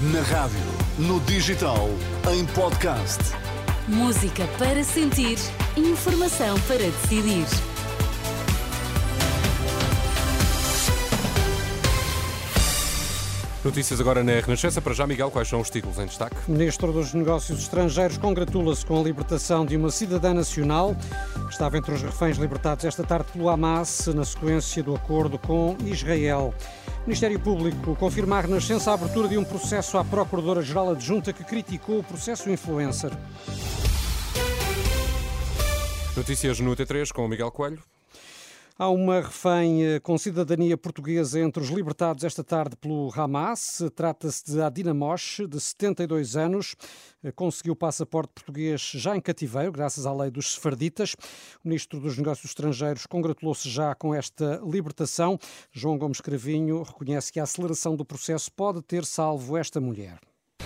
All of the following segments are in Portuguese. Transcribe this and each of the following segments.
Na rádio, no digital, em podcast. Música para sentir, informação para decidir. Notícias agora na Renascença. Para já, Miguel, quais são os títulos em destaque? O Ministro dos Negócios Estrangeiros congratula-se com a libertação de uma cidadã nacional que estava entre os reféns libertados esta tarde pelo Hamas na sequência do acordo com Israel. Ministério Público confirma à Renascença a abertura de um processo à Procuradora-Geral Adjunta que criticou o processo influencer. Notícias no T3 com o Miguel Coelho. Há uma refém eh, com cidadania portuguesa entre os libertados esta tarde pelo Hamas. Trata-se de Adina Mosh, de 72 anos. Eh, conseguiu passaporte português já em cativeiro, graças à lei dos sefarditas. O ministro dos Negócios Estrangeiros congratulou-se já com esta libertação. João Gomes Cravinho reconhece que a aceleração do processo pode ter salvo esta mulher.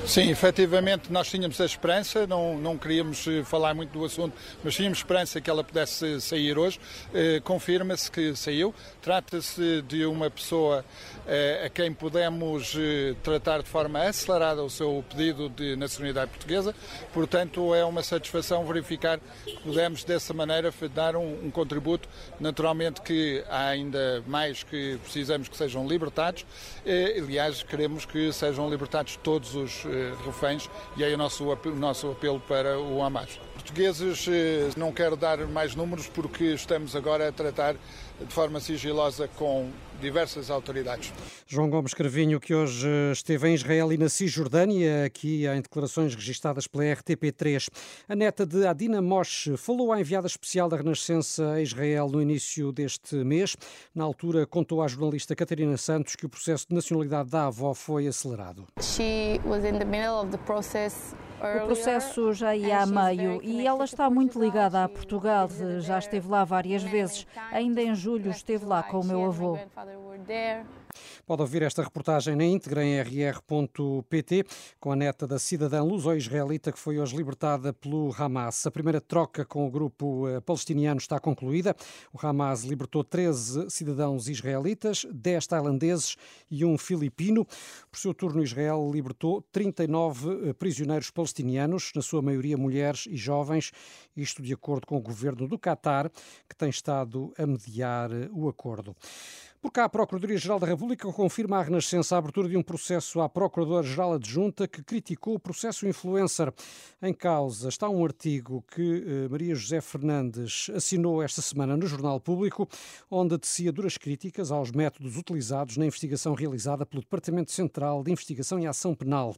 Sim, efetivamente nós tínhamos a esperança, não, não queríamos eh, falar muito do assunto, mas tínhamos esperança que ela pudesse sair hoje. Eh, Confirma-se que saiu. Trata-se de uma pessoa eh, a quem podemos eh, tratar de forma acelerada o seu pedido de nacionalidade portuguesa. Portanto, é uma satisfação verificar que pudemos dessa maneira dar um, um contributo. Naturalmente que há ainda mais que precisamos que sejam libertados. Eh, aliás, queremos que sejam libertados todos os reféns e aí o nosso, o nosso apelo para o Hamas. Portugueses, eh, não quero dar mais números porque estamos agora a tratar de forma sigilosa com diversas autoridades. João Gomes Carvinho, que hoje esteve em Israel e na Cisjordânia, aqui em declarações registadas pela RTP3. A neta de Adina Mosh falou à enviada especial da Renascença a Israel no início deste mês. Na altura, contou à jornalista Catarina Santos que o processo de nacionalidade da avó foi acelerado. She was in the middle of the process O processo já ia a meio e ela está muito ligada a Portugal. Já esteve lá várias vezes. Ainda em julho esteve lá com o meu avô. Pode ouvir esta reportagem na íntegra em rr.pt com a neta da cidadã luso-israelita que foi hoje libertada pelo Hamas. A primeira troca com o grupo eh, palestiniano está concluída. O Hamas libertou 13 cidadãos israelitas, 10 tailandeses e um filipino. Por seu turno, Israel libertou 39 eh, prisioneiros palestinianos, na sua maioria mulheres e jovens, isto de acordo com o governo do Qatar, que tem estado a mediar eh, o acordo. Por cá, a Procuradoria-Geral da República confirma à Renascença a abertura de um processo à Procuradora-Geral Adjunta que criticou o processo influencer. Em causa está um artigo que eh, Maria José Fernandes assinou esta semana no Jornal Público, onde tecia duras críticas aos métodos utilizados na investigação realizada pelo Departamento Central de Investigação e Ação Penal.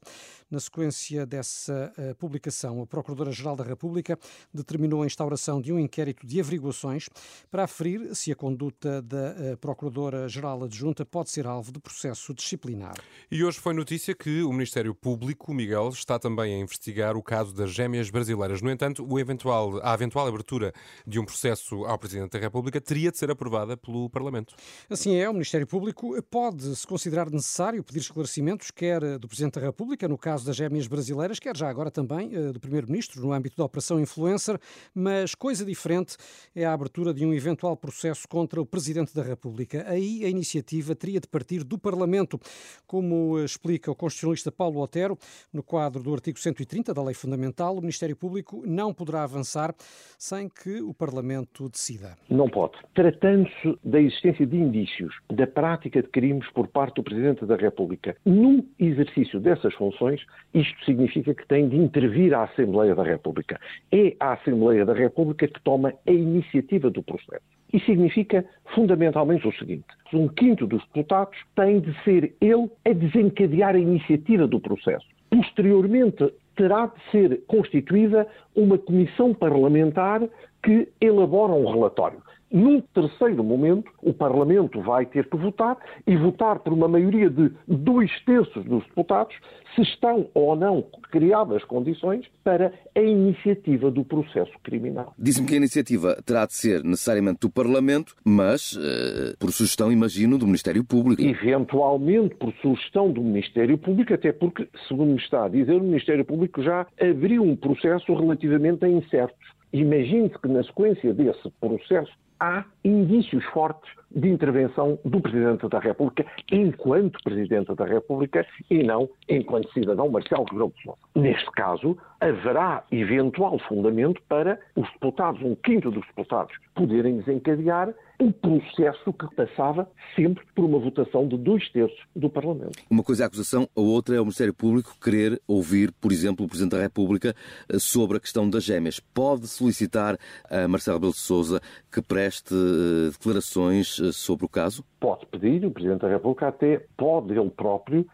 Na sequência dessa eh, publicação, a Procuradora-Geral da República determinou a instauração de um inquérito de averiguações para aferir se a conduta da eh, Procuradora Procuradora-Geral Adjunta pode ser alvo de processo disciplinar. E hoje foi notícia que o Ministério Público, Miguel, está também a investigar o caso das gêmeas brasileiras. No entanto, o eventual, a eventual abertura de um processo ao Presidente da República teria de ser aprovada pelo Parlamento. Assim é, o Ministério Público pode se considerar necessário pedir esclarecimentos, quer do Presidente da República, no caso das gêmeas brasileiras, quer já agora também eh, do Primeiro-Ministro, no âmbito da Operação Influencer, mas coisa diferente é a abertura de um eventual processo contra o Presidente da República. Aí aí a iniciativa teria de partir do Parlamento, como explica o constitucionalista Paulo Otero, no quadro do artigo 130 da Lei Fundamental, o Ministério Público não poderá avançar sem que o Parlamento decida. Não pode. Tratando-se da existência de indícios da prática de crimes por parte do Presidente da República, num exercício dessas funções, isto significa que tem de intervir a Assembleia da República. É a Assembleia da República que toma a iniciativa do processo. E significa fundamentalmente o seguinte: um quinto dos deputados tem de ser ele a desencadear a iniciativa do processo. Posteriormente, terá de ser constituída uma comissão parlamentar que elabora um relatório. Num terceiro momento, o Parlamento vai ter que votar e votar por uma maioria de dois terços dos deputados se estão ou não criadas condições para a iniciativa do processo criminal. Diz-me que a iniciativa terá de ser necessariamente do Parlamento, mas uh, por sugestão, imagino, do Ministério Público. Eventualmente por sugestão do Ministério Público, até porque, segundo me está a dizer, o Ministério Público já abriu um processo relativamente a incertos. Imagine-se que na sequência desse processo há indícios fortes de intervenção do Presidente da República enquanto Presidente da República e não enquanto cidadão Marcelo Rebelo de Sousa. Neste caso, haverá eventual fundamento para os deputados, um quinto dos deputados, poderem desencadear um processo que passava sempre por uma votação de dois terços do Parlamento. Uma coisa é a acusação, a outra é o Ministério Público querer ouvir, por exemplo, o Presidente da República eh, sobre a questão das gêmeas. Pode solicitar a Marcelo Rebelo de Sousa que preste eh, declarações eh, sobre o caso? Pode pedir, o Presidente da República até pode ele próprio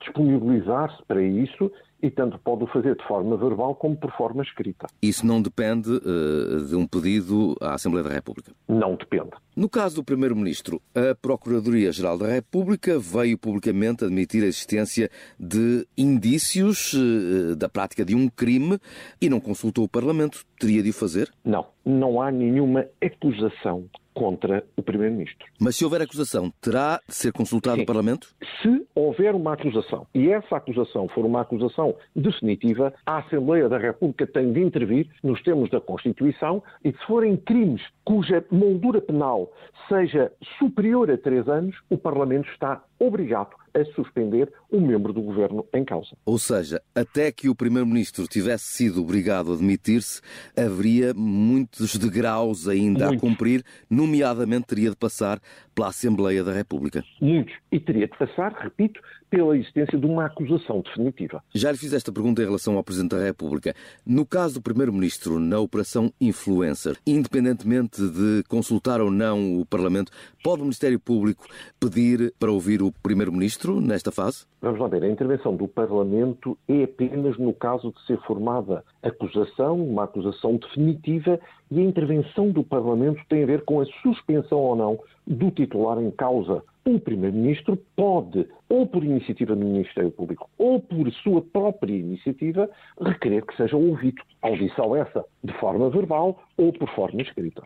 disponibilizar-se para isso e tanto pode o fazer de forma verbal como por forma escrita. Isso não depende uh, de um pedido à Assembleia da República? Não depende. No caso do Primeiro-Ministro, a Procuradoria-Geral da República veio publicamente admitir a existência de indícios uh, da prática de um crime e não consultou o Parlamento. Teria de o fazer? Não. Não há nenhuma acusação contra o Primeiro-Ministro. Mas se houver acusação, terá de ser consultado Sim. o Parlamento? Se houver uma acusação e essa acusação for uma acusação definitiva, a Assembleia da República tem de intervir nos termos da Constituição e se forem crimes cuja moldura penal seja superior a três anos, o Parlamento está obrigado a suspender o membro do governo em causa. Ou seja, até que o primeiro-ministro tivesse sido obrigado a demitir-se, haveria muitos degraus ainda muitos. a cumprir, nomeadamente teria de passar pela Assembleia da República. Muitos. E teria de passar, repito, pela existência de uma acusação definitiva. Já lhe fiz esta pergunta em relação ao Presidente da República. No caso do Primeiro-Ministro, na Operação Influencer, independentemente de consultar ou não o Parlamento, pode o Ministério Público pedir para ouvir o Primeiro-Ministro nesta fase? Vamos lá ver, a intervenção do Parlamento é apenas no caso de ser formada acusação, uma acusação definitiva, e a intervenção do Parlamento tem a ver com a suspensão ou não do titular em causa o Primeiro-Ministro pode, ou por iniciativa do Ministério Público, ou por sua própria iniciativa, requerer que seja ouvido. Audição essa, de forma verbal ou por forma escrita.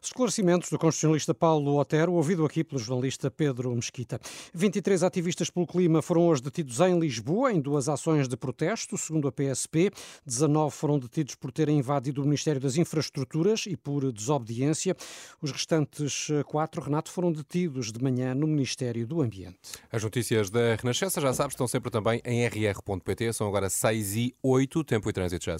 Esclarecimentos do constitucionalista Paulo Otero, ouvido aqui pelo jornalista Pedro Mesquita. 23 ativistas pelo clima foram hoje detidos em Lisboa, em duas ações de protesto, segundo a PSP. 19 foram detidos por terem invadido o Ministério das Infraestruturas e por desobediência. Os restantes quatro, Renato, foram detidos de manhã no Ministério do Ambiente. As notícias da Renascença, já sabes, estão sempre também em rr.pt. São agora 6 e 8, tempo e trânsito já.